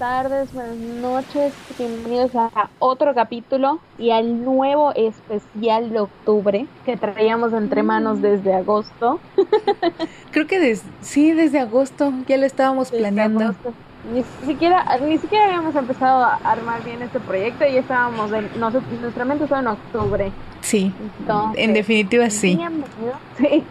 tardes, buenas noches, bienvenidos a otro capítulo y al nuevo especial de octubre que traíamos entre manos mm. desde agosto. Creo que sí, desde agosto ya lo estábamos planeando. Ni siquiera, ni siquiera habíamos empezado a armar bien este proyecto y estábamos, en, nuestra mente estaba en octubre. Sí, en definitiva sí. Sí.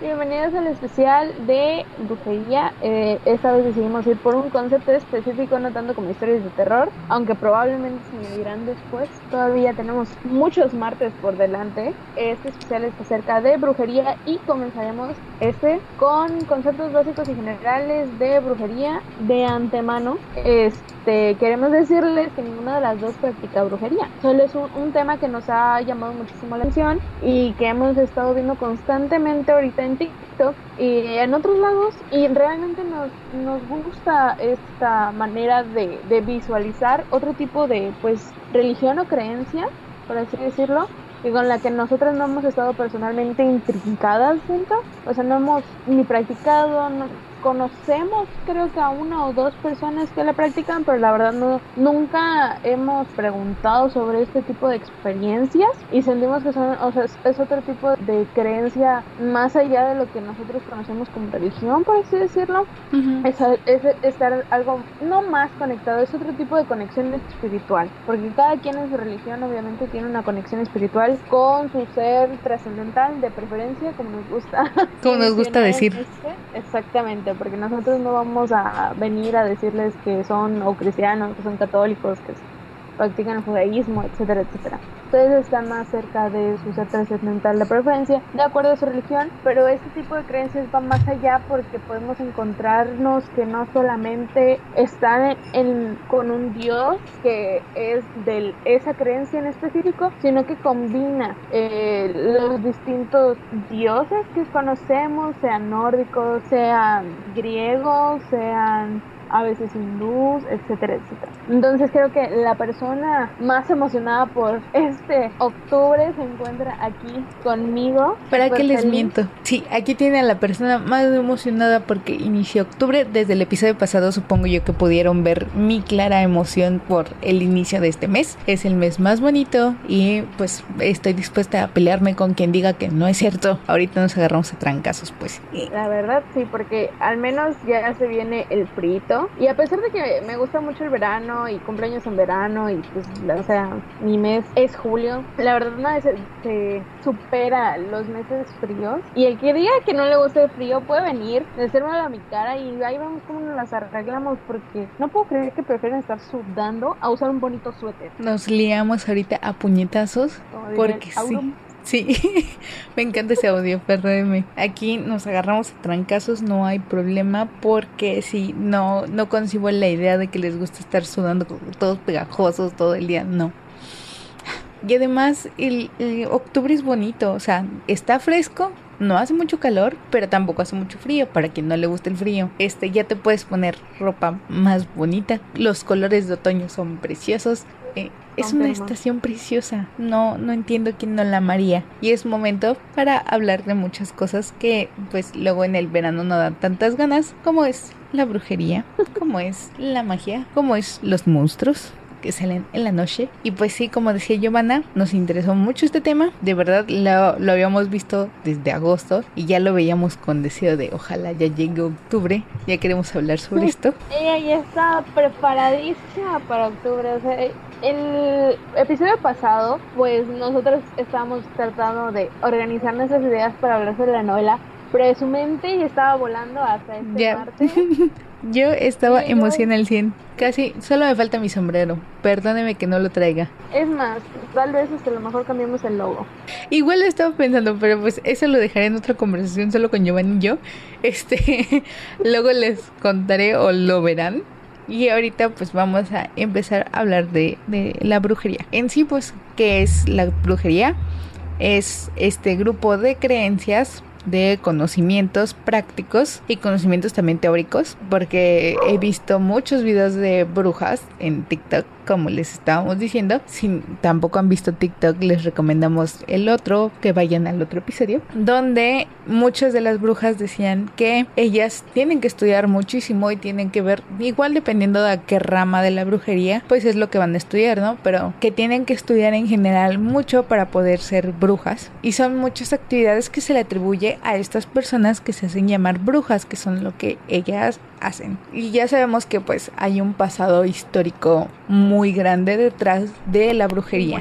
Bienvenidos al especial de brujería. Eh, esta vez decidimos ir por un concepto específico, no tanto como historias de terror, aunque probablemente se me dirán después. Todavía tenemos muchos martes por delante. Este especial es acerca de brujería y comenzaremos este con conceptos básicos y generales de brujería de antemano. Queremos decirles que ninguna de las dos practica brujería. Solo es un, un tema que nos ha llamado muchísimo la atención y que hemos estado viendo constantemente ahorita en TikTok y en otros lados y realmente nos, nos gusta esta manera de, de visualizar otro tipo de pues religión o creencia, por así decirlo, y con la que nosotros no hemos estado personalmente intrincadas dentro, o sea, no hemos ni practicado, no, conocemos creo que a una o dos personas que la practican, pero la verdad no nunca hemos preguntado sobre este tipo de experiencias y sentimos que son, o sea, es, otro tipo de creencia más allá de lo que nosotros conocemos como religión, por así decirlo. es, estar algo no más conectado, es otro tipo de conexión espiritual, porque cada quien en su religión obviamente tiene una conexión espiritual con su ser trascendental de preferencia, como nos gusta. Como nos gusta decir. Este, exactamente porque nosotros no vamos a venir a decirles que son o cristianos, que son católicos, que practican el judaísmo, etcétera, etcétera. Ustedes están más cerca de su ser trascendental de preferencia, de acuerdo a su religión, pero este tipo de creencias va más allá porque podemos encontrarnos que no solamente están en, con un Dios que es de esa creencia en específico, sino que combina eh, los distintos dioses que conocemos, sean nórdicos, sean griegos, sean a veces hindús, etcétera, etcétera. Entonces creo que la persona más emocionada por este octubre se encuentra aquí conmigo. ¿Para qué les miento? Sí, aquí tiene a la persona más emocionada porque inició octubre. Desde el episodio pasado supongo yo que pudieron ver mi clara emoción por el inicio de este mes. Es el mes más bonito y pues estoy dispuesta a pelearme con quien diga que no es cierto. Ahorita nos agarramos a trancazos, pues. La verdad sí, porque al menos ya se viene el frito y a pesar de que me gusta mucho el verano y cumpleaños en verano y pues, o sea, mi mes es julio, la verdad una vez se, supera los meses fríos. Y el que diga que no le gusta el frío puede venir, decírmelo a mi cara y ahí vamos como nos las arreglamos porque no puedo creer que prefieren estar sudando a usar un bonito suéter. Nos liamos ahorita a puñetazos porque sí. Sí, me encanta ese audio, perdóneme. Aquí nos agarramos a trancazos, no hay problema, porque si no, no concibo la idea de que les gusta estar sudando todos pegajosos todo el día, no. Y además, el, octubre es bonito, o sea, está fresco, no hace mucho calor, pero tampoco hace mucho frío, para quien no le guste el frío. Este, ya te puedes poner ropa más bonita. Los colores de otoño son preciosos. Eh, es una estación preciosa. No, no entiendo quién no la amaría. Y es momento para hablar de muchas cosas que pues luego en el verano no dan tantas ganas, como es la brujería, como es la magia, como es los monstruos que salen en la noche. Y pues sí, como decía Giovanna, nos interesó mucho este tema. De verdad lo, lo, habíamos visto desde agosto y ya lo veíamos con deseo de ojalá ya llegue octubre. Ya queremos hablar sobre esto. Ella ya está preparadísima para octubre. O sea, el episodio pasado, pues nosotros estábamos tratando de organizar nuestras ideas para hablar sobre la novela. Pero su mente ya estaba volando hasta este martes. Yo estaba emocionada al 100. Casi, solo me falta mi sombrero. Perdóneme que no lo traiga. Es más, tal vez hasta a lo mejor cambiemos el logo. Igual lo estaba pensando, pero pues eso lo dejaré en otra conversación solo con Giovanni y yo. Este, luego les contaré o lo verán. Y ahorita pues vamos a empezar a hablar de, de la brujería. En sí pues, ¿qué es la brujería? Es este grupo de creencias de conocimientos prácticos y conocimientos también teóricos, porque he visto muchos videos de brujas en TikTok como les estábamos diciendo. Si tampoco han visto TikTok, les recomendamos el otro, que vayan al otro episodio, donde muchas de las brujas decían que ellas tienen que estudiar muchísimo y tienen que ver, igual dependiendo de a qué rama de la brujería, pues es lo que van a estudiar, ¿no? Pero que tienen que estudiar en general mucho para poder ser brujas. Y son muchas actividades que se le atribuye a estas personas que se hacen llamar brujas, que son lo que ellas hacen. Y ya sabemos que pues hay un pasado histórico muy grande detrás de la brujería.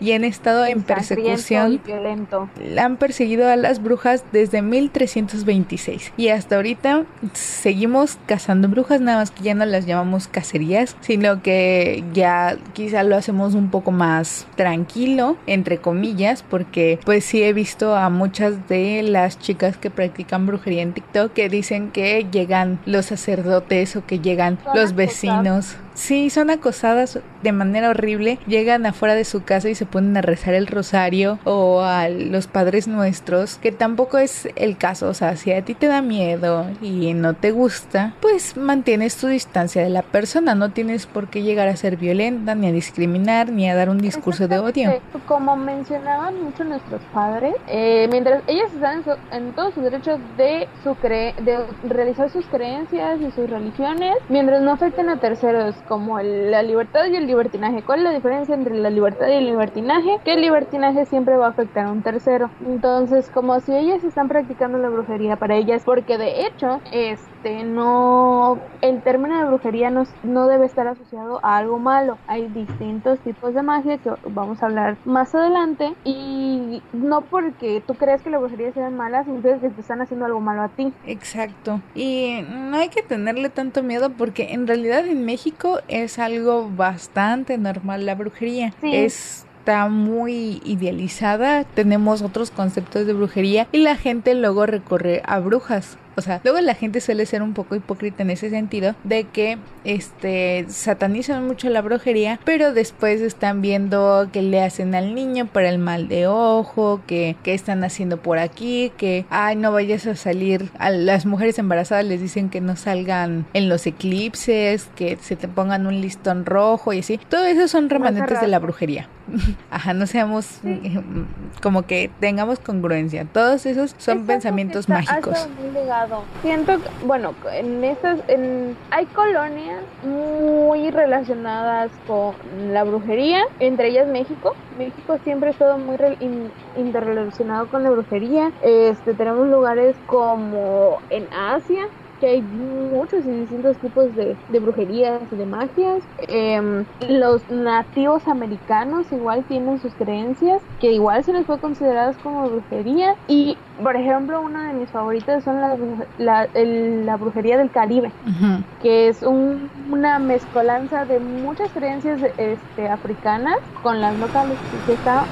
Y han estado en persecución. Violento. Han perseguido a las brujas desde 1326. Y hasta ahorita seguimos cazando brujas, nada más que ya no las llamamos cacerías, sino que ya quizá lo hacemos un poco más tranquilo, entre comillas, porque pues sí he visto a muchas de las chicas que practican brujería en TikTok que dicen que llegan los sacerdotes o que llegan los vecinos. Sí, son acosadas de manera horrible. Llegan afuera de su casa y se ponen a rezar el rosario o a los padres nuestros, que tampoco es el caso. O sea, si a ti te da miedo y no te gusta, pues mantienes tu distancia de la persona. No tienes por qué llegar a ser violenta, ni a discriminar, ni a dar un discurso de odio. Como mencionaban mucho nuestros padres, eh, mientras ellas están en, todos sus derechos de, su cre de realizar sus creencias y sus religiones, mientras no afecten a terceros como la libertad y el libertinaje. ¿Cuál es la diferencia entre la libertad y el libertinaje? Que el libertinaje siempre va a afectar a un tercero. Entonces, como si ellas están practicando la brujería para ellas, porque de hecho, este, no, el término de brujería no, no debe estar asociado a algo malo. Hay distintos tipos de magia que vamos a hablar más adelante y no porque tú creas que la brujería sea mala, significa que te están haciendo algo malo a ti. Exacto. Y no hay que tenerle tanto miedo porque en realidad en México es algo bastante normal la brujería. está muy idealizada, tenemos otros conceptos de brujería y la gente luego recorre a brujas. O sea, luego la gente suele ser un poco hipócrita en ese sentido de que este satanizan mucho la brujería, pero después están viendo que le hacen al niño para el mal de ojo, que, que están haciendo por aquí, que ay no vayas a salir, a las mujeres embarazadas les dicen que no salgan en los eclipses, que se te pongan un listón rojo y así. Todo eso son remanentes de la brujería. Ajá, no seamos como que tengamos congruencia. Todos esos son pensamientos mágicos. Siento, bueno, en estas, en, hay colonias muy relacionadas con la brujería, entre ellas México. México siempre ha estado muy interrelacionado con la brujería. Este, tenemos lugares como en Asia, que hay muchos y distintos tipos de, de brujerías y de magias. Em, los nativos americanos igual tienen sus creencias, que igual se les puede considerar como brujería. Y, por ejemplo, una de mis favoritas son la, la, la brujería del Caribe, que es una mezcolanza de muchas creencias este, africanas con las locales, que está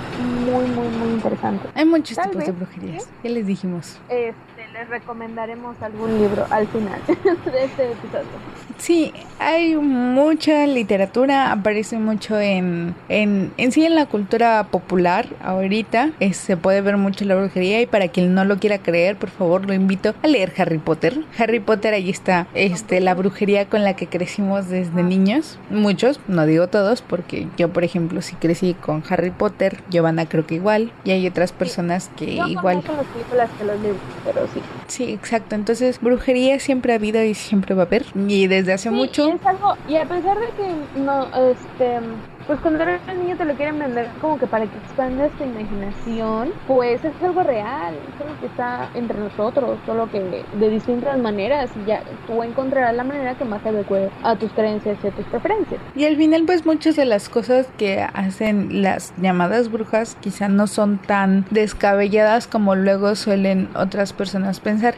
muy, muy, muy interesante. Hay muchos tipos de brujerías, ya les dijimos. Este, les recomendaremos algún libro al final de este episodio. Sí, hay mucha literatura, aparece mucho en, en, en sí en la cultura popular ahorita. se puede ver mucho la brujería y para quien no lo quiera creer, por favor, lo invito a leer Harry Potter. Harry Potter, ahí está este, la brujería con la que crecimos desde niños. Muchos, no digo todos, porque yo, por ejemplo, sí crecí con Harry Potter, Giovanna creo que igual, y hay otras personas que igual. las películas que los libros, pero sí. Sí, exacto. Entonces, brujería siempre ha habido y siempre va a haber. Y desde hace mucho. Y, es algo, y a pesar de que no, este, pues cuando eres niño te lo quieren vender como que para que expandas tu imaginación, pues es algo real, es algo que está entre nosotros, solo que de distintas maneras y ya tú encontrarás la manera que más te adecue a tus creencias y a tus preferencias. Y al final pues muchas de las cosas que hacen las llamadas brujas quizá no son tan descabelladas como luego suelen otras personas pensar.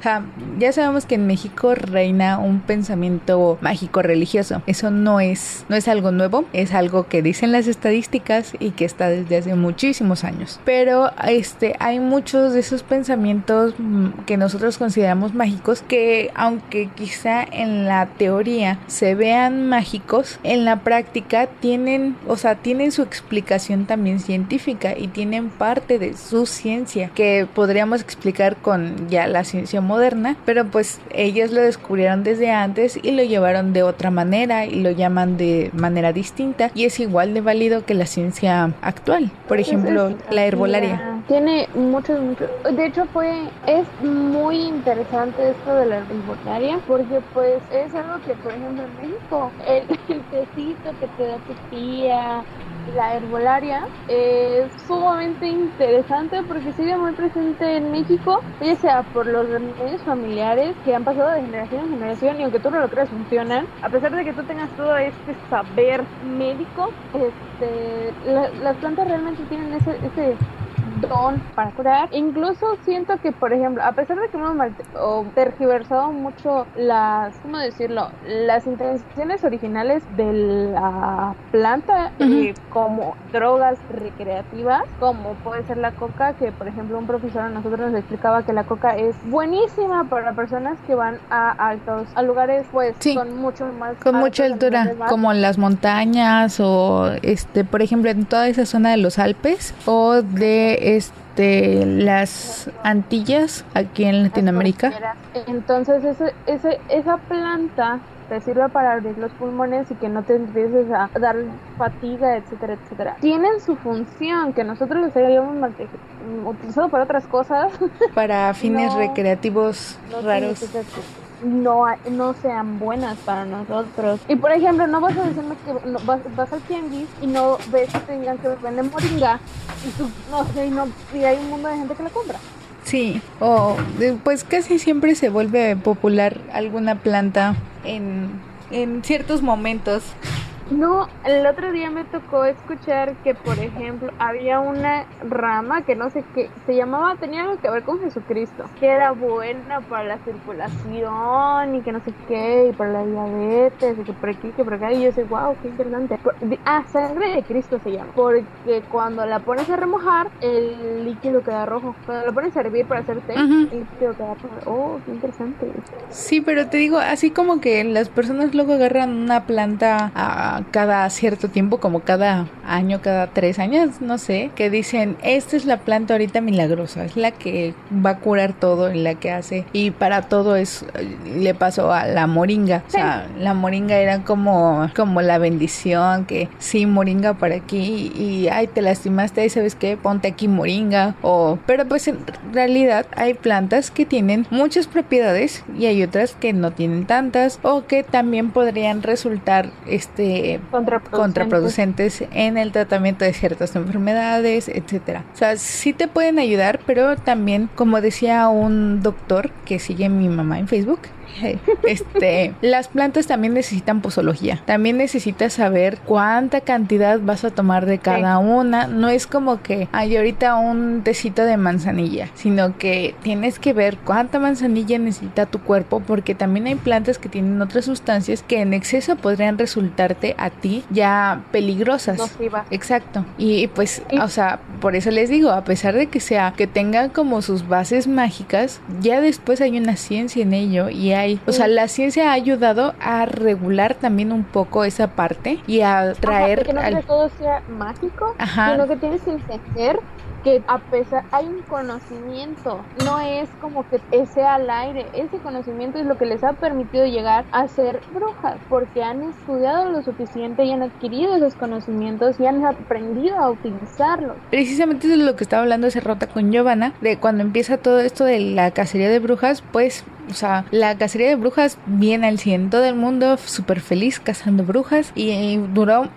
ya sabemos que en México reina un pensamiento mágico religioso. Eso no es no es algo nuevo, es algo que dicen las estadísticas y que está desde hace muchísimos años. Pero este, hay muchos de esos pensamientos mm, que nosotros consideramos mágicos que aunque quizá en la teoría se vean mágicos, en la práctica tienen, o sea, tienen su explicación también científica y tienen parte de su ciencia que podríamos explicar con ya la ciencia moderna, pero pues ellos lo descubrieron desde antes y lo llevaron de otra manera y lo llaman de manera distinta y es igual de válido que la ciencia actual. Por ejemplo, la herbolaria. Tiene muchos, muchos. De hecho, fue es muy interesante esto de la herbolaria porque pues es algo que, por ejemplo, en México, el, el tecito que te da tu tía, la herbolaria es sumamente interesante porque sigue muy presente en México, ya sea por los remedios familiares que han pasado de generación en generación y aunque tú no lo creas funcionan, a pesar de que tú tengas todo este saber médico, este, las plantas realmente tienen ese, ese don para curar. Incluso siento que, por ejemplo, a pesar de que hemos tergiversado mucho las, ¿cómo decirlo? Las intenciones originales de la planta eh, como drogas recreativas, como puede ser la coca, que por ejemplo un profesor a nosotros nos explicaba que la coca es buenísima para personas que van a altos, a lugares pues con mucho más... Con mucha altura, como las montañas o, este, por ejemplo, en toda esa zona de los Alpes o de este, las Antillas aquí en Latinoamérica. Entonces ese, ese, esa planta te sirve para abrir los pulmones y que no te empieces a dar fatiga, etcétera, etcétera. Tienen su función, que nosotros los hayamos utilizado para otras cosas. Para fines recreativos raros no, no sean buenas para nosotros. Y por ejemplo, no vas a decirme que vas, vas, al tianguis y no ves que tengan que vender moringa y tú, no sé, y, no, y hay un mundo de gente que la compra. Sí, o pues casi siempre se vuelve popular alguna planta en, en ciertos momentos no, el otro día me tocó escuchar que, por ejemplo, había una rama que no sé qué, se llamaba, tenía algo que ver con Jesucristo, que era buena para la circulación y que no sé qué, y para la diabetes, y que por aquí, que por acá, y yo sé, wow, qué interesante. Ah, sangre de Cristo se llama, porque cuando la pones a remojar, el líquido queda rojo. Cuando la pones a hervir para hacer té, el líquido queda rojo. Oh, qué interesante. Sí, pero te digo, así como que las personas luego agarran una planta a cada cierto tiempo, como cada año, cada tres años, no sé, que dicen, esta es la planta ahorita milagrosa, es la que va a curar todo, la que hace, y para todo es, le pasó a la moringa, o sea, la moringa era como, como la bendición, que sí, moringa para aquí, y ay, te lastimaste, y sabes qué, ponte aquí moringa, o, pero pues en realidad hay plantas que tienen muchas propiedades y hay otras que no tienen tantas, o que también podrían resultar, este, contraproducentes. en el tratamiento de ciertas enfermedades, etcétera. O sea, sí te pueden ayudar, pero también, como decía un doctor que sigue mi mamá en Facebook, este, las plantas también necesitan posología. También necesitas saber cuánta cantidad vas a tomar de cada una. No es como que hay ahorita un tecito de manzanilla, sino que tienes que ver cuánta manzanilla necesita tu cuerpo porque también hay plantas que tienen otras sustancias que en exceso podrían resultarte a ti ya peligrosas. Exacto. Y pues, o sea, por eso les digo, a pesar de que sea que tengan como sus bases mágicas, ya después hay una ciencia en ello y hay o sea, la ciencia ha ayudado a regular también un poco esa parte y a traer... que no al... todo sea mágico, sino que tienes que entender que a pesar hay un conocimiento, no es como que sea al aire, ese conocimiento es lo que les ha permitido llegar a ser brujas, porque han estudiado lo suficiente y han adquirido esos conocimientos y han aprendido a utilizarlos. Precisamente es lo que estaba hablando hace rato con Giovanna, de cuando empieza todo esto de la cacería de brujas, pues o sea, la cacería de brujas viene al 100. Todo el mundo súper feliz cazando brujas y, duró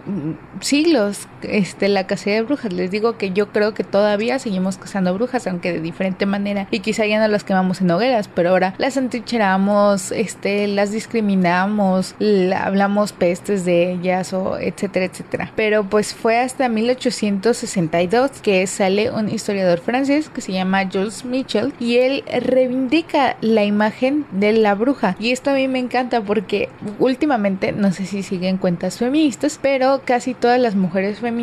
siglos este, la cacería de brujas. Les digo que yo creo que todavía seguimos cazando brujas, aunque de diferente manera. Y quizá ya no las quemamos en hogueras, pero ahora las antrincheramos, este, las discriminamos, hablamos pestes de ellas o etcétera, etcétera. Pero pues fue hasta 1862 que sale un historiador francés que se llama Jules Mitchell y él reivindica la imagen de la bruja. Y esto a mí me encanta porque últimamente, no sé si siguen cuentas feministas, pero casi todas las mujeres feministas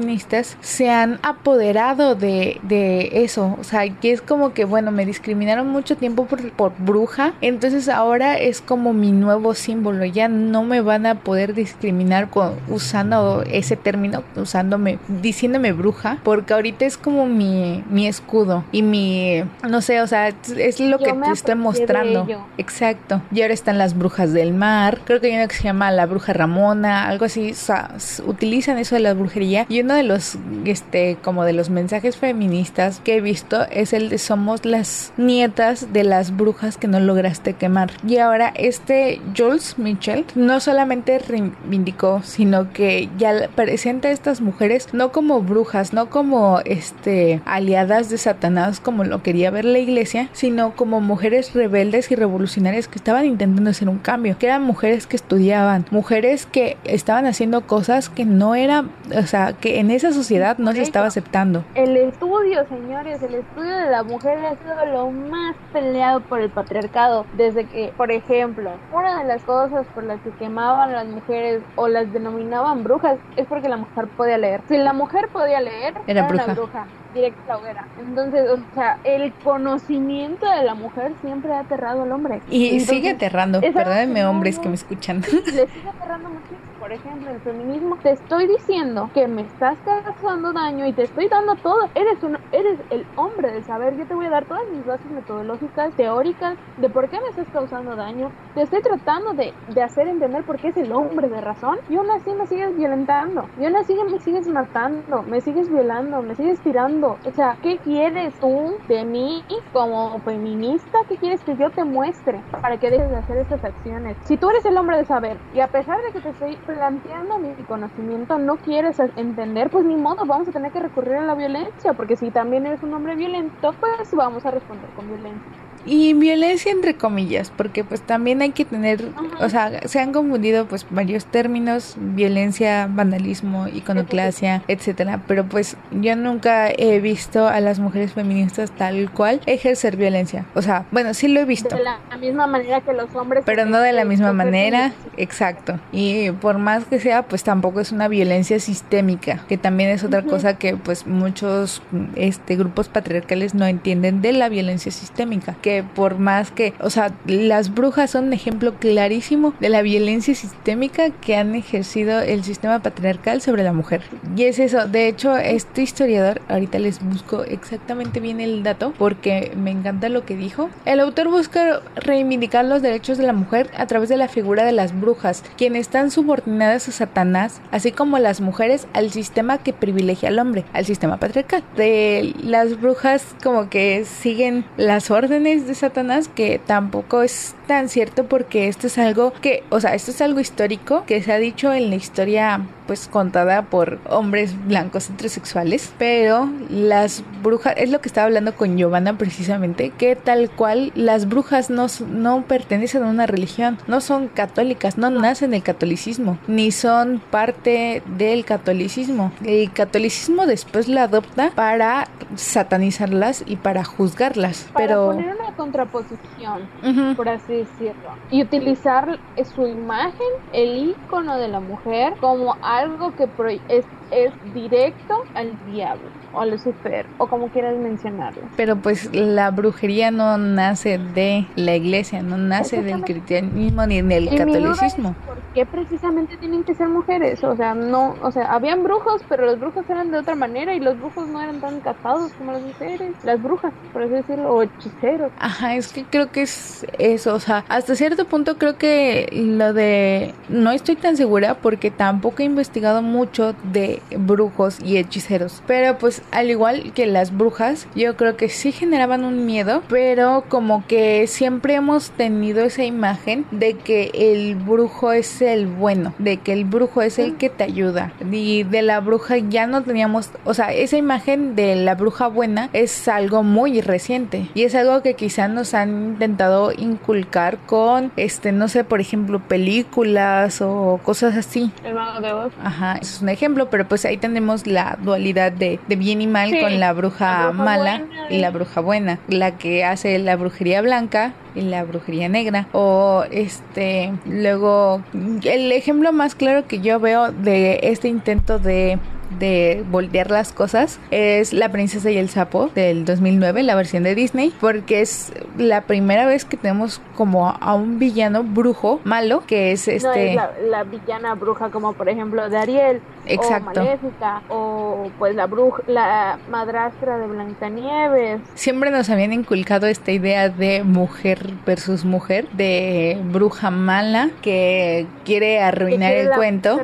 se han apoderado de, de eso. O sea, que es como que, bueno, me discriminaron mucho tiempo por, por bruja, entonces ahora es como mi nuevo símbolo. Ya no me van a poder discriminar con, usando ese término, usándome, diciéndome bruja, porque ahorita es como mi, mi escudo y mi, no sé, o sea, es lo que te estoy mostrando. Exacto. Y ahora están las brujas del mar. Creo que hay una que se llama la bruja Ramona, algo así. O sea, utilizan eso de la brujería. Y uno de los, este, como de los mensajes feministas que he visto es el de somos las nietas de las brujas que no lograste quemar. Y ahora este Jules Mitchell no solamente reivindicó, sino que ya presenta a estas mujeres no como brujas, no como este aliadas de Satanás como lo quería ver la iglesia, sino como mujeres rebeldes y revolucionarias que estaban intentando hacer un cambio, que eran mujeres que estudiaban, mujeres que estaban haciendo cosas que no eran, o sea, que en esa sociedad no se estaba aceptando. El estudio, señores, el estudio de la mujer ha sido lo más peleado por el patriarcado, desde que, por ejemplo, una de las cosas por las que quemaban las mujeres o las denominaban brujas es porque la mujer podía leer. Si la mujer podía leer, era, bruja. Una bruja directo a la hoguera. Entonces, o sea, el conocimiento de la mujer siempre ha aterrado al hombre. Y sigue aterrando, perdónenme hombres que me escuchan. Le sigue aterrando muchísimo por ejemplo, el feminismo, te estoy diciendo que me estás causando daño y te estoy dando todo. Eres un, eres el hombre de saber. Yo te voy a dar todas mis bases metodológicas, teóricas, de por qué me estás causando daño. Te estoy tratando de, de hacer entender por qué es el hombre de razón. Y aún así me sigues violentando. Y aún así me sigues matando. Me sigues violando. Me sigues tirando. O sea, ¿qué quieres tú de mí como feminista? ¿Qué quieres que yo te muestre para que dejes de hacer esas acciones? Si tú eres el hombre de saber y a pesar de que te estoy planteando mi conocimiento no quieres entender, pues ni modo, vamos a tener que recurrir a la violencia, porque si también eres un hombre violento, pues vamos a responder con violencia. Y violencia entre comillas, porque pues también hay que tener, o sea, se han confundido pues varios términos, violencia, vandalismo, iconoclasia, etcétera, pero pues yo nunca he visto a las mujeres feministas tal cual ejercer violencia. O sea, bueno, sí lo he visto. De la misma manera que los hombres. Pero no de la misma manera, exacto. Y por más que sea, pues tampoco es una violencia sistémica, que también es otra cosa que pues muchos este grupos patriarcales no entienden de la violencia sistémica, que por más que, o sea, las brujas son un ejemplo clarísimo de la violencia sistémica que han ejercido el sistema patriarcal sobre la mujer. Y es eso, de hecho, este historiador, ahorita les busco exactamente bien el dato porque me encanta lo que dijo. El autor busca reivindicar los derechos de la mujer a través de la figura de las brujas, quienes están subordinadas a Satanás, así como las mujeres al sistema que privilegia al hombre, al sistema patriarcal. De las brujas como que siguen las órdenes de Satanás que tampoco es tan cierto porque esto es algo que, o sea, esto es algo histórico que se ha dicho en la historia pues contada por hombres blancos heterosexuales, pero las brujas, es lo que estaba hablando con Giovanna precisamente, que tal cual las brujas no, no pertenecen a una religión, no son católicas, no nacen del catolicismo, ni son parte del catolicismo. El catolicismo después la adopta para satanizarlas y para juzgarlas, pero contraposición, por así decirlo, y utilizar su imagen, el icono de la mujer, como algo que es, es directo al diablo o Lucifer o como quieras mencionarlo. Pero pues la brujería no nace de la iglesia, no nace del cristianismo ni del catolicismo. ¿Por qué precisamente tienen que ser mujeres? O sea, no, o sea, habían brujos, pero los brujos eran de otra manera y los brujos no eran tan casados como las mujeres, las brujas, por así decirlo, o hechiceros. Ajá, es que creo que es eso, o sea, hasta cierto punto creo que lo de no estoy tan segura porque tampoco he investigado mucho de brujos y hechiceros, pero pues al igual que las brujas, yo creo que sí generaban un miedo, pero como que siempre hemos tenido esa imagen de que el brujo es el bueno, de que el brujo es el que te ayuda. Y de la bruja ya no teníamos, o sea, esa imagen de la bruja buena es algo muy reciente y es algo que quizá nos han intentado inculcar con, este, no sé, por ejemplo, películas o cosas así. El mago de Oz. Ajá, es un ejemplo, pero pues ahí tenemos la dualidad de, bien y mal con la bruja, mala y la bruja buena, la que hace la brujería blanca y la brujería negra. O este luego el ejemplo más claro que yo veo de este intento de de voltear las cosas es La princesa y el sapo del 2009, la versión de Disney, porque es la primera vez que tenemos como a un villano brujo malo que es este la, villana bruja como por ejemplo de Ariel Exacto. o Maléfica o pues la bruja la madrastra de Blancanieves. Siempre nos habían inculcado esta idea de mujer versus mujer, de bruja mala que quiere arruinar el cuento.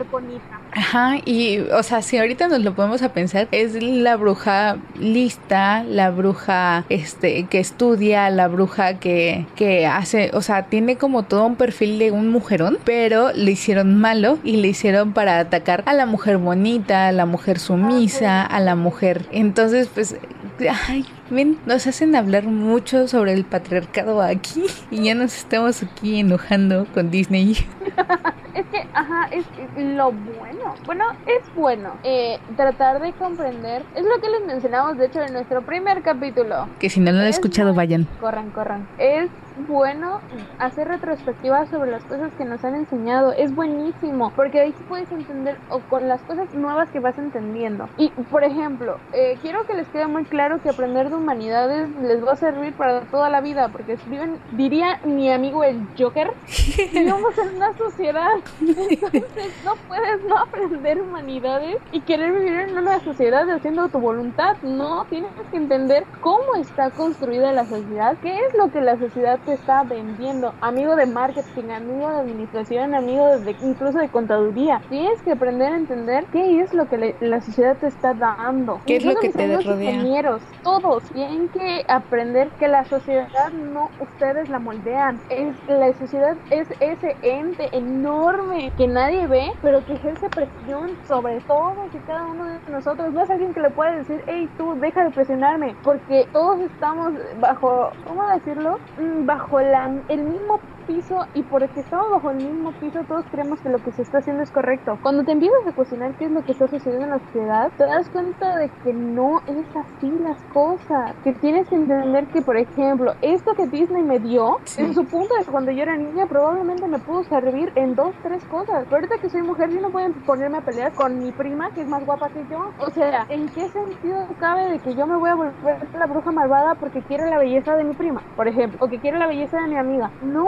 Ajá, y o sea, si ahorita nos lo podemos a pensar, es la bruja lista, la bruja este que estudia, la bruja que, que hace, o sea, tiene como todo un perfil de un mujerón, pero le hicieron malo y le hicieron para atacar a la mujer bonita, a la mujer sumisa, a la mujer. Entonces, pues, ay, ven, nos hacen hablar mucho sobre el patriarcado aquí y ya nos estamos aquí enojando con Disney. es que, ajá, es lo bueno. Bueno, es bueno eh, tratar de comprender. Es lo que les mencionamos, de hecho, en nuestro primer capítulo. Que si no lo han escuchado, vayan. Corran, corran. Es bueno hacer retrospectivas sobre las cosas que nos han enseñado. Es buenísimo, porque ahí sí puedes entender o con las cosas nuevas que vas entendiendo. Y, por ejemplo, eh, quiero que les quede muy claro que aprender de humanidades les va a servir para toda la vida, porque si viven, diría mi amigo el Joker, vivimos en una sociedad. Entonces no puedes no aprender humanidades y querer vivir en una sociedad haciendo tu voluntad. No, tienes que entender cómo está construida la sociedad, qué es lo que la sociedad te está vendiendo. Amigo de marketing, amigo de administración, amigo de, incluso de contaduría. Tienes que aprender a entender qué es lo que la sociedad te está dando. ¿Qué es lo que te rodea? todos tienen que aprender que la sociedad no ustedes la moldean. Es, la sociedad es ese ente enorme que nadie ve, pero que ejerce presión sobre todos y cada uno de nosotros. No es alguien que le puede decir, hey, tú, deja de presionarme, porque todos estamos bajo, ¿cómo decirlo? Mm, bajo el mismo piso y porque estamos bajo el mismo piso todos creemos que lo que se está haciendo es correcto. Cuando te empiezas a cuestionar qué es lo que está sucediendo en la sociedad, te das cuenta de que no es así las cosas. Que tienes que entender que, por ejemplo, esto que Disney me dio, en su punto de cuando yo era niña, probablemente me pudo servir en dos, tres cosas. Pero ahorita que soy mujer, yo no puedo ponerme a pelear con mi prima, que es más guapa que yo. O sea, ¿en qué sentido cabe de que yo me voy a volver la bruja malvada porque quiero la belleza de mi prima, por ejemplo, o que quiero la belleza de mi amiga? No,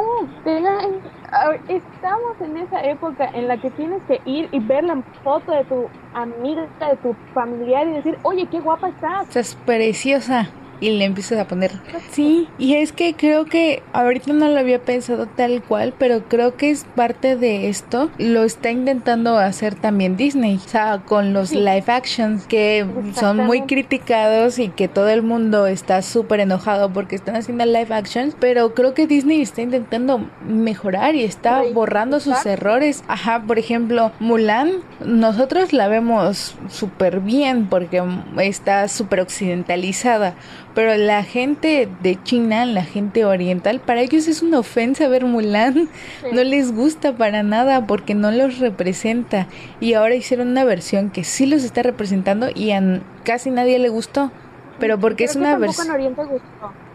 estamos en esa época en la que tienes que ir y ver la foto de tu amiga, de tu familiar y decir, oye, qué guapa estás. Estás preciosa y le empiezas a poner. Sí, y es que creo que ahorita no lo había pensado tal cual, pero creo que es parte de esto. Lo está intentando hacer también Disney, o sea, con los live actions que son muy criticados y que todo el mundo está súper enojado porque están haciendo live actions, pero creo que Disney está intentando mejorar y está borrando sus errores. Ajá, por ejemplo, Mulan, nosotros la vemos súper bien porque está súper occidentalizada pero la gente de China, la gente oriental, para ellos es una ofensa ver Mulan. No les gusta para nada porque no los representa. Y ahora hicieron una versión que sí los está representando y a casi nadie le gustó. Pero porque es una versión...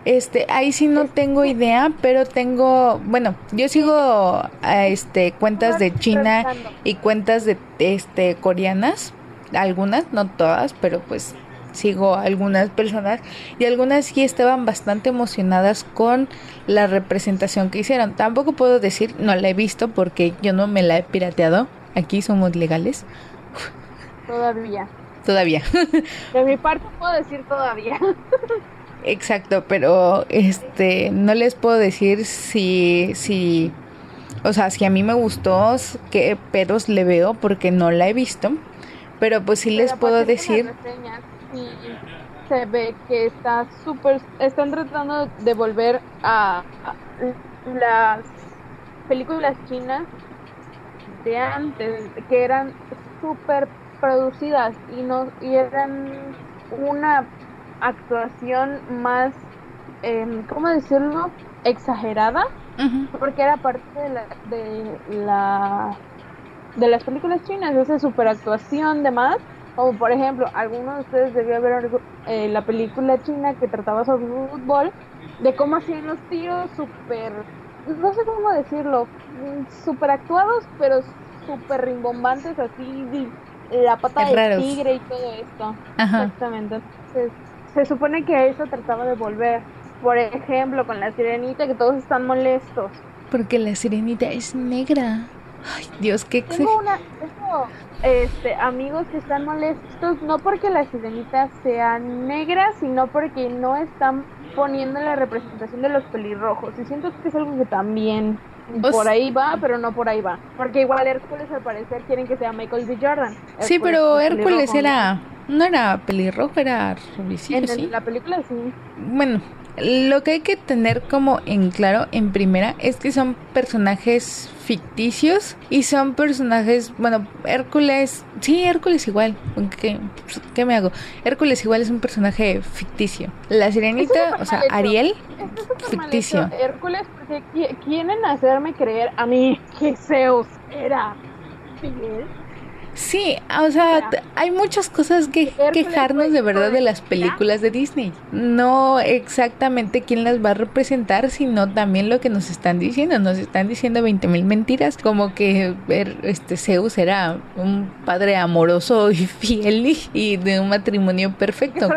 Este, ahí sí no tengo idea, pero tengo, bueno, yo sigo este cuentas de China y cuentas de este coreanas, algunas, no todas, pero pues sigo algunas personas y algunas sí estaban bastante emocionadas con la representación que hicieron. Tampoco puedo decir, no la he visto porque yo no me la he pirateado. Aquí somos legales. Todavía. Todavía. De mi parte puedo decir todavía. Exacto, pero este no les puedo decir si si o sea, si a mí me gustó, qué pedos le veo porque no la he visto, pero pues sí les puedo decir se ve que está súper, están tratando de volver a, las películas chinas de antes, que eran súper producidas y, no, y eran una actuación más, eh, ¿cómo decirlo? Exagerada, porque era parte de la, de la de las películas chinas, esa superactuación de más, como por ejemplo, algunos de ustedes debió ver eh, la película china que trataba sobre fútbol, de cómo hacían los tiros super, no sé cómo decirlo, super actuados, pero super rimbombantes, así, la pata de tigre y todo esto. Exactamente. Entonces, se supone que eso trataba de volver. Por ejemplo, con la sirenita, que todos están molestos. Porque la sirenita es negra. Ay, Dios, qué Tengo una, tengo, este, amigos que están molestos no porque la sirenita sea negra, sino porque no están poniendo la representación de los pelirrojos. Y siento que es algo que también por ahí va, pero no por ahí va. Porque igual Hércules al parecer quieren que sea Michael B. Jordan. sí, pero Hércules era... No era pelirrojo, era rubicito, En la película sí. Bueno, lo que hay que tener como en claro en primera es que son personajes ficticios y son personajes, bueno, Hércules, sí, Hércules igual, ¿qué, ¿qué me hago? Hércules igual es un personaje ficticio. La sirenita, o sea, Ariel, ficticio. Hércules, porque quieren hacerme creer a mí que Zeus era fiel Sí, o sea, hay muchas cosas que quejarnos de verdad de las películas de Disney. No exactamente quién las va a representar, sino también lo que nos están diciendo. Nos están diciendo 20 mil mentiras, como que este Zeus era un padre amoroso y fiel y de un matrimonio perfecto.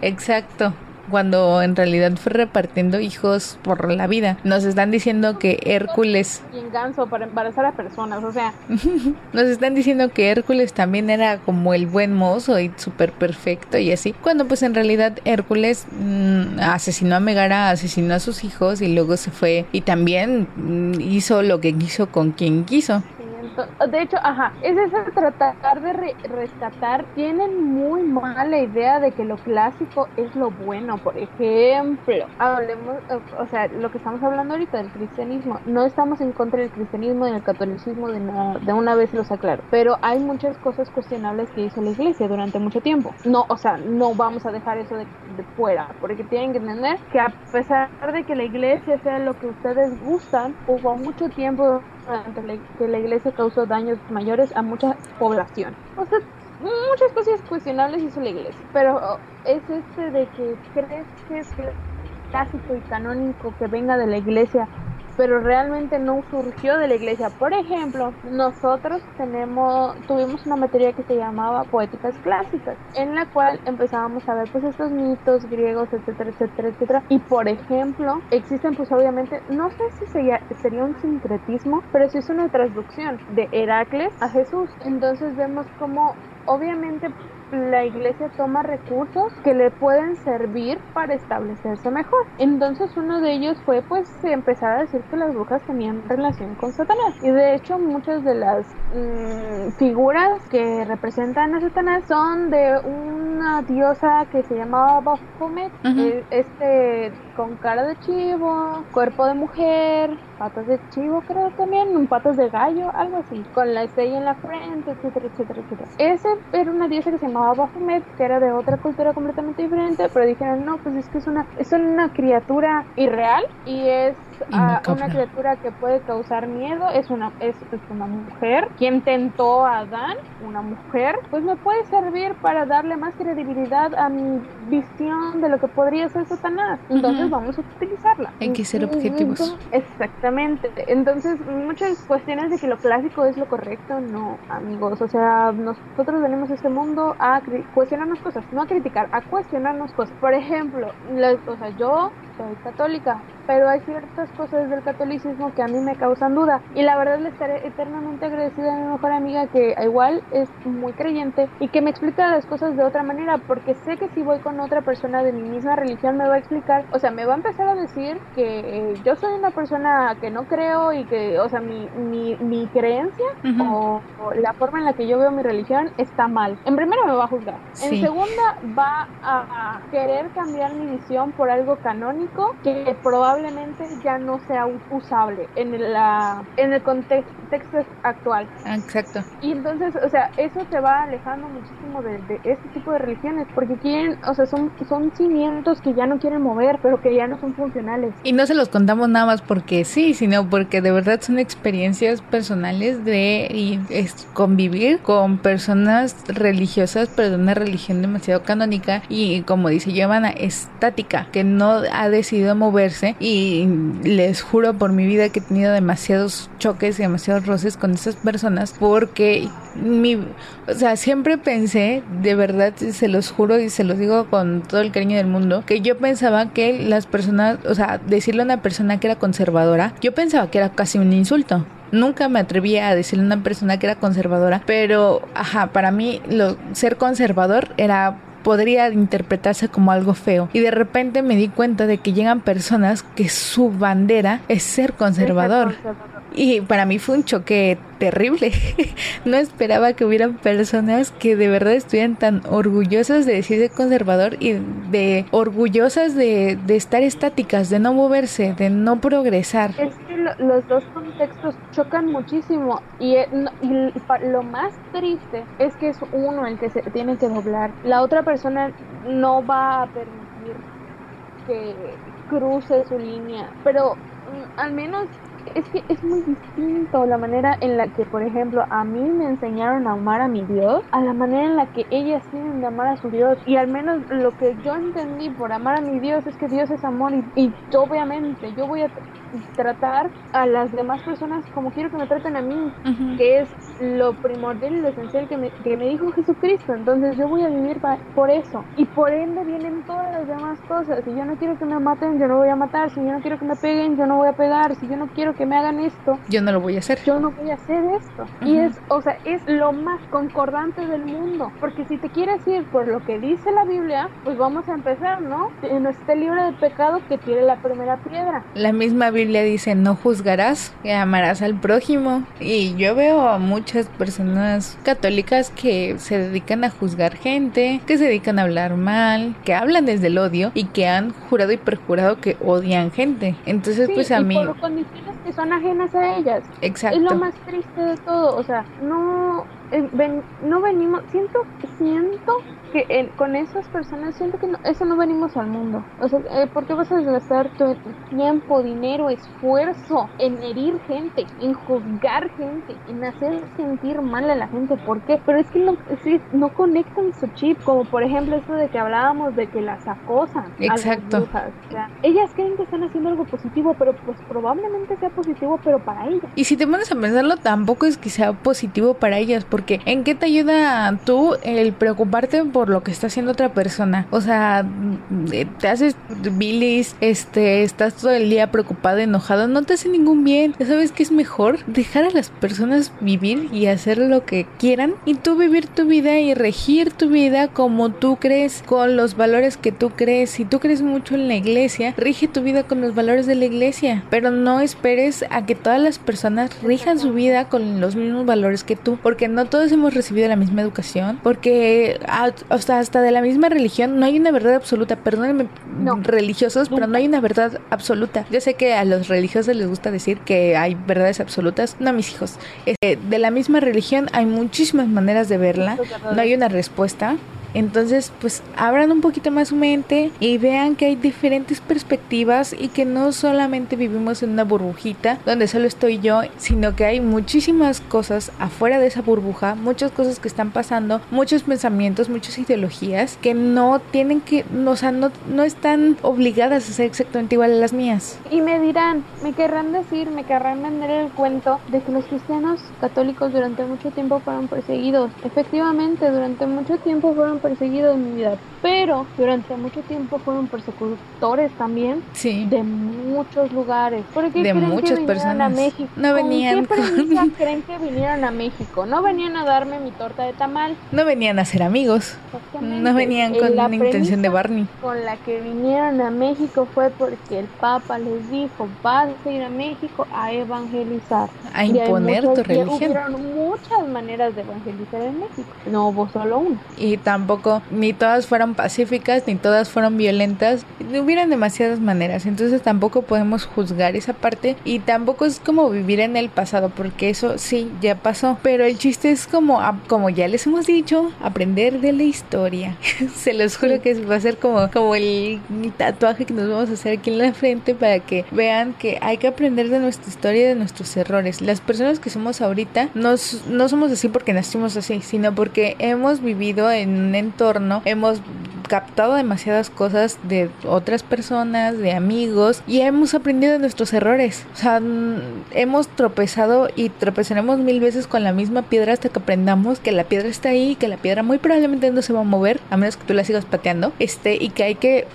Exacto cuando en realidad fue repartiendo hijos por la vida. Nos están diciendo que Hércules... Y ganso para embarazar a personas, o sea... Nos están diciendo que Hércules también era como el buen mozo y súper perfecto y así. Cuando pues en realidad Hércules mm, asesinó a Megara, asesinó a sus hijos y luego se fue y también mm, hizo lo que quiso con quien quiso. De hecho, ajá, es eso tratar de rescatar. Tienen muy mala idea de que lo clásico es lo bueno. Por ejemplo, hablemos, o sea, lo que estamos hablando ahorita del cristianismo. No estamos en contra del cristianismo y del catolicismo de, de una vez los aclaro. Pero hay muchas cosas cuestionables que hizo la iglesia durante mucho tiempo. No, o sea, no vamos a dejar eso de, de fuera. Porque tienen que entender que a pesar de que la iglesia sea lo que ustedes gustan, hubo mucho tiempo que la iglesia causó daños mayores a mucha población. O sea, muchas cosas cuestionables hizo la iglesia, pero es este de que crees que es clásico y canónico que venga de la iglesia pero realmente no surgió de la iglesia. Por ejemplo, nosotros tenemos, tuvimos una materia que se llamaba poéticas clásicas, en la cual empezábamos a ver pues estos mitos griegos, etcétera, etcétera, etcétera. Y por ejemplo, existen pues obviamente, no sé si sería, sería un sincretismo, pero sí es una traducción de Heracles a Jesús. Entonces vemos como obviamente la iglesia toma recursos que le pueden servir para establecerse mejor. Entonces uno de ellos fue pues empezar a decir que las brujas tenían relación con Satanás. Y de hecho muchas de las mm, figuras que representan a Satanás son de una diosa que se llamaba Baphomet, eh, este con cara de chivo, cuerpo de mujer, patas de chivo creo también, patas de gallo, algo así, con la estrella en la frente, etcétera, etcétera, etcétera. Ese era una diosa que se llamaba Baphomet, que era de otra cultura completamente diferente, pero dijeron, no, pues es que es una, es una criatura irreal y es ah, una criatura que puede causar miedo, es una, es, es una mujer, quien tentó a Adán, una mujer, pues me puede servir para darle más credibilidad a mi visión de lo que podría ser Satanás. Entonces vamos a utilizarla. Hay que ser objetivos. Exactamente. Entonces, muchas cuestiones de que lo clásico es lo correcto, no, amigos. O sea, nosotros venimos a este mundo a cuestionarnos cosas, no a criticar, a cuestionarnos cosas. Por ejemplo, o sea, yo soy católica, pero hay ciertas cosas del catolicismo que a mí me causan duda. Y la verdad le estaré eternamente agradecida a mi mejor amiga que igual es muy creyente y que me explica las cosas de otra manera, porque sé que si voy con otra persona de mi misma religión me va a explicar, o sea, me va a empezar a decir que eh, yo soy una persona que no creo y que, o sea, mi, mi, mi creencia o, la forma en la que yo veo mi religión está mal. En primera me va a juzgar. En segunda va a querer cambiar mi visión por algo canónico único que probablemente ya no sea usable en, la, en el contexto actual. Exacto. Y entonces, o sea, eso se va alejando muchísimo de, este tipo de religiones, porque quieren, o sea, son, son cimientos que ya no quieren mover, pero que ya no son funcionales. Y no se los contamos nada más porque sí, sino porque de verdad son experiencias personales de y es convivir con personas religiosas, pero de una religión demasiado canónica y como dice Giovanna, estática, que no ha decidido moverse y les juro por mi vida que he tenido demasiados choques y demasiados roces con esas personas porque mi, o sea, siempre pensé, de verdad, se los juro y se los digo con todo el cariño del mundo, que yo pensaba que las personas, o sea, decirle a una persona que era conservadora, yo pensaba que era casi un insulto. Nunca me atrevía a decirle a una persona que era conservadora, pero, ajá, para mí lo, ser conservador era podría interpretarse como algo feo. Y de repente me di cuenta de que llegan personas que su bandera es ser conservador. Y para mí fue un choque terrible. no esperaba que hubieran personas que de verdad estuvieran tan orgullosas de decir de conservador y de orgullosas de, estar estáticas, de no moverse, de no progresar. Es que los dos contextos chocan muchísimo y, eh, y, lo más triste es que es uno el que se tiene que doblar. La otra persona no va a permitir que cruce su línea, pero mm, al menos es que es muy distinto la manera en la que, por ejemplo, a mí me enseñaron a amar a mi Dios, a la manera en la que ellas tienen de amar a su Dios. Y al menos lo que yo entendí por amar a mi Dios es que Dios es amor y, y obviamente yo voy a tratar a las demás personas como quiero que me traten a mí, que es lo primordial y lo esencial que me, que me dijo Jesucristo. Entonces yo voy a vivir por eso. Y por ende vienen todas las demás cosas. Si yo no quiero que me maten, yo no voy a matar. Si yo no quiero que me peguen, yo no voy a pegar. Si yo no quiero que me hagan esto, yo no lo voy a hacer. Yo no voy a hacer esto. Y es, o sea, es lo más concordante del mundo. Porque si te quieres ir por lo que dice la Biblia, pues vamos a empezar, ¿no? En este libro de pecado que tiene la primera piedra. La misma Biblia dice, no juzgarás, que amarás al prójimo. Y yo veo a muchas personas católicas que se dedican a juzgar gente, que se dedican a hablar mal, que hablan desde el odio y que han jurado y perjurado que odian gente. Entonces, pues a mí que son ajenas a ellas. Exacto. Es lo más triste de todo, o sea, no eh, ven, no venimos, siento, siento que con esas personas siento que eso no venimos al mundo. O sea, eh, ¿por qué vas a desgastar tu tiempo, dinero, esfuerzo en herir gente, en juzgar gente, en hacer sentir mal a la gente? ¿Por qué? Pero es que no, no conectan su chip, como por ejemplo esto de que hablábamos de que las acosan. Exacto. ellas creen que están haciendo algo positivo, pero pues probablemente sea positivo, pero para ellas. Y si te pones a pensarlo, tampoco es que sea positivo para ellas, porque ¿en qué te ayuda tú el preocuparte por lo que está haciendo otra persona? O sea, te haces bilis, este, estás todo el día preocupado, enojado, no te hace ningún bien. ¿Sabes qué es mejor? Dejar a las personas vivir y hacer lo que quieran y tú vivir tu vida y regir tu vida como tú crees, con los valores que tú crees. Si tú crees mucho en la iglesia, rige tu vida con los valores de la iglesia, pero no esperes a que todas las personas rijan su vida con los mismos valores que tú, porque no todos hemos recibido la misma educación, porque hasta, hasta de la misma religión no hay una verdad absoluta, perdónenme religiosos, pero no hay una verdad absoluta. Yo sé que a los religiosos les gusta decir que hay verdades absolutas, no mis hijos. Este, de la misma religión hay muchísimas maneras de verla, no hay una respuesta. Entonces, pues abran un poquito más su mente y vean que hay diferentes perspectivas y que no solamente vivimos en una burbujita donde solo estoy yo, sino que hay muchísimas cosas afuera de esa burbuja, muchas cosas que están pasando, muchos pensamientos, muchas ideologías que no tienen que, o sea, no, no están obligadas a ser exactamente igual a las mías. Y me dirán, me querrán decir, me querrán vender el cuento de que los cristianos católicos durante mucho tiempo fueron perseguidos. Efectivamente, durante mucho tiempo fueron perseguidos en mi vida, pero durante mucho tiempo fueron persecutores también sí. de muchos lugares. Porque de muchas personas. A México? No venían. ¿Con qué creen que vinieron a México? No venían a darme mi torta de tamal. No venían a ser amigos. No venían con la intención de Barney. Con la que vinieron a México fue porque el Papa les dijo, vas a ir a México a evangelizar. A imponer tu religión. Muchas maneras de evangelizar en México. No hubo solo una. Y tampoco ni todas fueron pacíficas, ni todas fueron violentas, hubieran demasiadas maneras, entonces tampoco podemos juzgar esa parte y tampoco es como vivir en el pasado, porque eso sí, ya pasó, pero el chiste es como, como ya les hemos dicho, aprender de la historia. Se los juro que va a ser como, como el tatuaje que nos vamos a hacer aquí en la frente para que vean que hay que aprender de nuestra historia y de nuestros errores. Las personas que somos ahorita no, somos así porque nacimos así, sino porque hemos vivido en un entorno, hemos captado demasiadas cosas de otras personas, de amigos y hemos aprendido de nuestros errores. O sea, hemos tropezado y tropezaremos mil veces con la misma piedra hasta que aprendamos que la piedra está ahí, que la piedra muy probablemente no se va a mover a menos que tú la sigas pateando, este y que hay que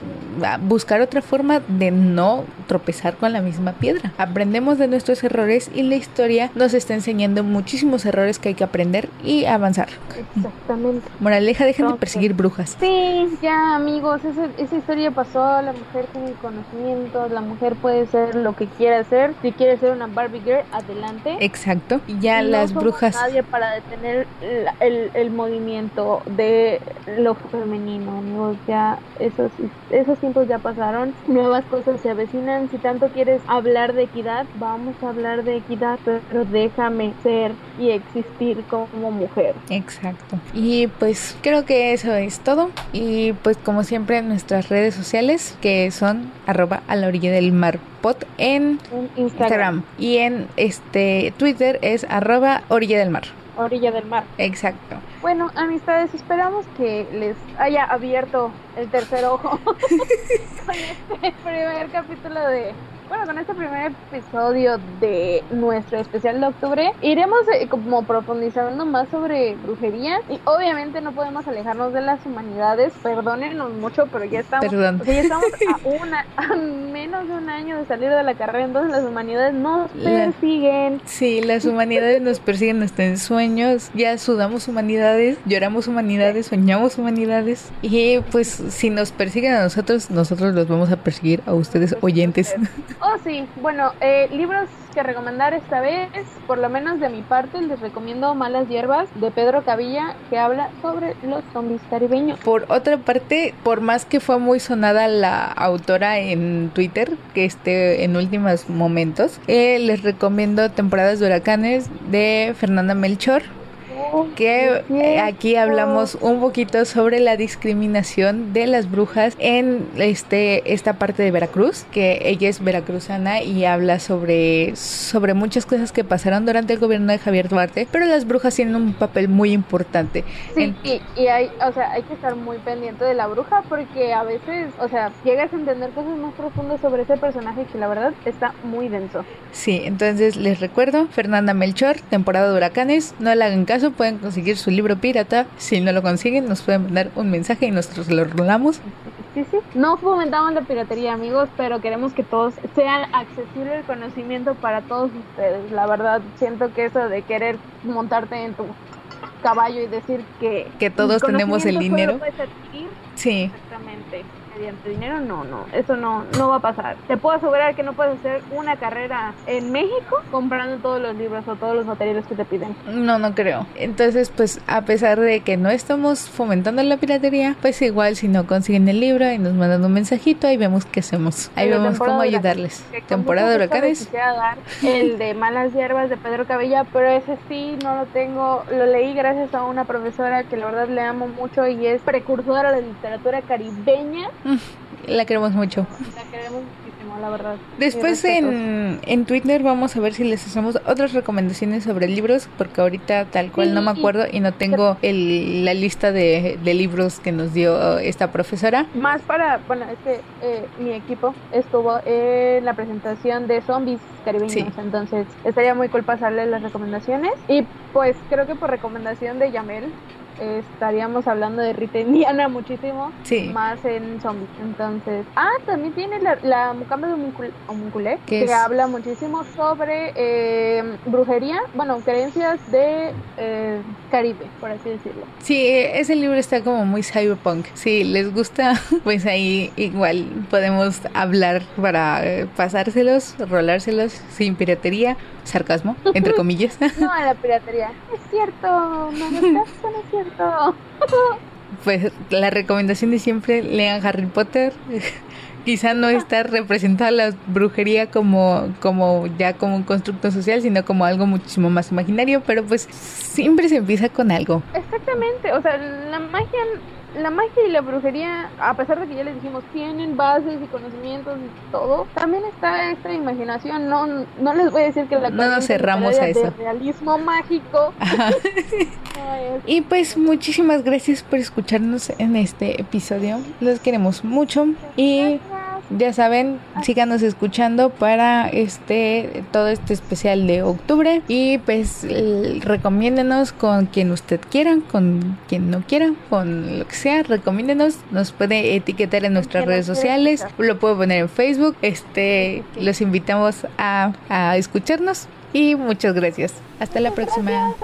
ah, buscar otra forma de no tropezar con la misma piedra. Aprendemos de nuestros errores y la historia nos está enseñando muchísimos errores que hay que aprender y avanzar. Exactamente. Moraleja, dejen de perseguir brujas. Sí, ya amigos, esa, historia pasó, la mujer tiene conocimientos, la mujer puede ser lo que quiera hacer, si quiere ser una Barbie Girl, adelante. Exacto, ya las brujas... Nadie para detener el, el, movimiento de lo femenino, amigos, ya esos, esos tiempos ya pasaron, nuevas cosas se avecinan, si tanto quieres hablar de equidad, vamos a hablar de equidad, pero déjame ser y existir como mujer. Exacto, y pues creo que eso es todo, y pues como siempre en nuestras redes sociales que son arroba a la orilla del mar pot en Instagram. y en este Twitter es arroba orilla del mar. Orilla del mar. Exacto. Bueno, amistades, esperamos que les haya abierto el tercer ojo con este primer capítulo de bueno, con este primer episodio de nuestro especial de octubre, iremos eh, como profundizando más sobre brujería y obviamente no podemos alejarnos de las humanidades, perdónenos mucho, pero ya estamos, ya estamos a, una, a menos de un año de salir de la carrera, entonces las humanidades nos persiguen. Sí, las humanidades nos persiguen hasta en sueños, ya sudamos humanidades, lloramos humanidades, soñamos humanidades. Y pues si nos persiguen a nosotros, nosotros los vamos a perseguir a ustedes oyentes. Oh, sí. Bueno, eh, libros que recomendar esta vez, por lo menos de mi parte, les recomiendo Malas Hierbas de Pedro Cavilla, que habla sobre los zombies caribeños. Por otra parte, por más que fue muy sonada la autora en Twitter, que esté en últimos momentos, eh, les recomiendo Temporadas de Huracanes de Fernanda Melchor que eh, aquí hablamos un poquito sobre la discriminación de las brujas en este esta parte de Veracruz, que ella es veracruzana y habla sobre sobre muchas cosas que pasaron durante el gobierno de Javier Duarte, pero las brujas tienen un papel muy importante. Sí, y, hay, o sea, hay que estar muy pendiente de la bruja porque a veces, o sea, llegas a entender cosas más profundas sobre ese personaje que la verdad está muy denso. Sí, entonces les recuerdo, Fernanda Melchor, temporada de huracanes, no le hagan caso, pueden conseguir su libro pirata. Si no lo consiguen, nos pueden mandar un mensaje y nosotros lo rolamos. Sí, sí. No fomentamos la piratería, amigos, pero queremos que todos sean accesible el conocimiento para todos ustedes. La verdad, siento que eso de querer montarte en tu caballo y decir que que todos tenemos el dinero. sí. Exactamente mediante dinero, no, no, eso no, no va a pasar. Te puedo asegurar que no puedes hacer una carrera en México comprando todos los libros o todos los materiales que te piden. No, no creo. Entonces, pues a pesar de que no estamos fomentando la piratería, pues igual si no consiguen el libro y nos mandan un mensajito, ahí vemos qué hacemos. Ahí vemos cómo ayudarles. Temporada de huracanes. Dar el de Malas Hierbas de Pedro Cabella, pero ese sí no lo tengo, lo leí gracias a una profesora que la verdad le amo mucho y es precursora de la literatura caribeña la queremos mucho. La queremos muchísimo, la verdad. Después en, en Twitter vamos a ver si les hacemos otras recomendaciones sobre libros, porque ahorita tal cual no me acuerdo y, no tengo el, la lista de, de, libros que nos dio esta profesora. Más para, bueno, es que eh, mi equipo estuvo en la presentación de zombies caribeños, entonces estaría muy cool pasarle las recomendaciones. Y pues creo que por recomendación de Yamel, estaríamos hablando de Rita Indiana muchísimo más en zombies. Entonces, ah, también tiene la, la Mucama de Homunculé, que habla muchísimo sobre eh, brujería, bueno, creencias de eh, Caribe, por así decirlo. Sí, ese libro está como muy cyberpunk. Si les gusta, pues ahí igual podemos hablar para eh, pasárselos, rolárselos sin piratería, sarcasmo, entre comillas. no, la piratería. Es cierto, no, no, no es cierto. pues la recomendación de siempre, lean Harry Potter. Quizá no está representada la brujería como, como ya como un constructo social, sino como algo muchísimo más imaginario, pero pues siempre se empieza con algo. Exactamente, o sea, la magia la magia y la brujería, a pesar de que ya les dijimos, tienen bases y conocimientos y todo, también está esta imaginación. No, no les voy a decir que la no nos cerramos a eso. realismo mágico. y pues muchísimas gracias por escucharnos en este episodio. Los queremos mucho y ya saben, síganos escuchando para este todo este especial de octubre. Y pues recomiéndenos con quien usted quiera, con quien no quiera, con lo que sea, recomiéndenos, nos puede etiquetar en nuestras redes sociales, lo puedo poner en Facebook, este los invitamos a, a escucharnos. Y muchas gracias. Hasta la próxima.